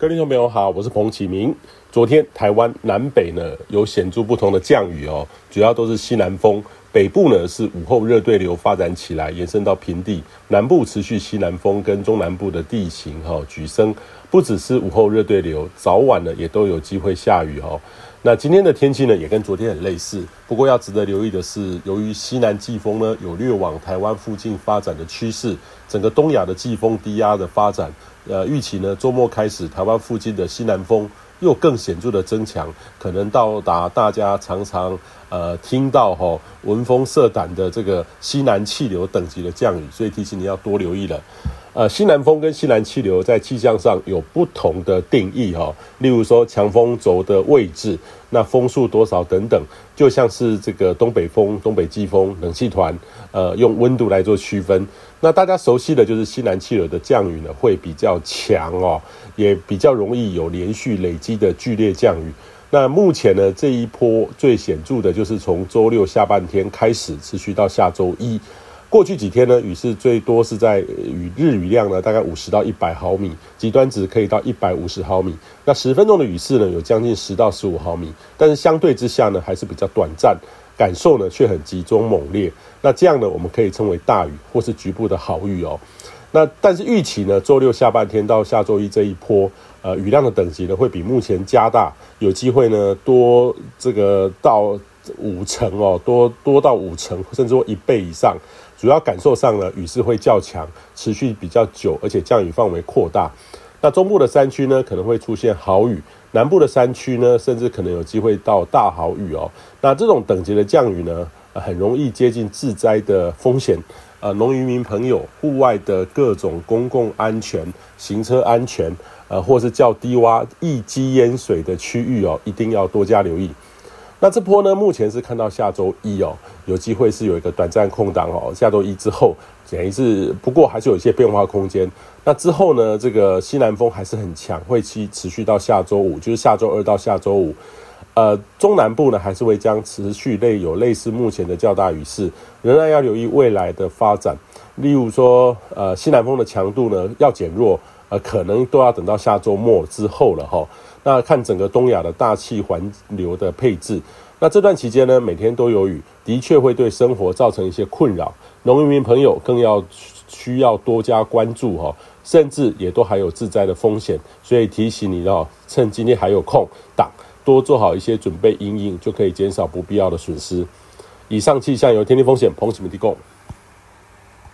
各位听众朋友好，我是彭启明。昨天台湾南北呢有显著不同的降雨哦，主要都是西南风。北部呢是午后热对流发展起来，延伸到平地；南部持续西南风，跟中南部的地形哈、哦、举升，不只是午后热对流，早晚呢也都有机会下雨哦。那今天的天气呢也跟昨天很类似，不过要值得留意的是，由于西南季风呢有略往台湾附近发展的趋势，整个东亚的季风低压的发展。呃，预期呢，周末开始，台湾附近的西南风又更显著的增强，可能到达大家常常呃听到吼闻风色胆的这个西南气流等级的降雨，所以提醒你要多留意了。呃，西南风跟西南气流在气象上有不同的定义哈，例如说强风轴的位置，那风速多少等等，就像是这个东北风、东北季风、冷气团，呃，用温度来做区分。那大家熟悉的就是西南气流的降雨呢，会比较强哦，也比较容易有连续累积的剧烈降雨。那目前呢，这一波最显著的就是从周六下半天开始，持续到下周一。过去几天呢，雨势最多是在雨日雨量呢，大概五十到一百毫米，极端值可以到一百五十毫米。那十分钟的雨势呢，有将近十到十五毫米，但是相对之下呢，还是比较短暂，感受呢却很集中猛烈。那这样呢，我们可以称为大雨或是局部的豪雨哦。那但是预期呢，周六下半天到下周一这一波，呃，雨量的等级呢，会比目前加大，有机会呢多这个到五成哦，多多到五成，甚至说一倍以上。主要感受上呢，雨势会较强，持续比较久，而且降雨范围扩大。那中部的山区呢，可能会出现豪雨；南部的山区呢，甚至可能有机会到大豪雨哦。那这种等级的降雨呢，很容易接近致灾的风险。呃，农渔民朋友，户外的各种公共安全、行车安全，呃，或是较低洼易积淹水的区域哦，一定要多加留意。那这波呢，目前是看到下周一哦，有机会是有一个短暂空档哦。下周一之后，等于是不过还是有一些变化空间。那之后呢，这个西南风还是很强，会期持续到下周五，就是下周二到下周五。呃，中南部呢还是会将持续类有类似目前的较大雨势，仍然要留意未来的发展。例如说，呃，西南风的强度呢要减弱，呃，可能都要等到下周末之后了哈。那看整个东亚的大气环流的配置，那这段期间呢，每天都有雨，的确会对生活造成一些困扰。农民朋友更要需要多加关注哈，甚至也都还有自灾的风险，所以提醒你哦，趁今天还有空档，多做好一些准备因应，就可以减少不必要的损失。以上气象由天气风险彭启明提供。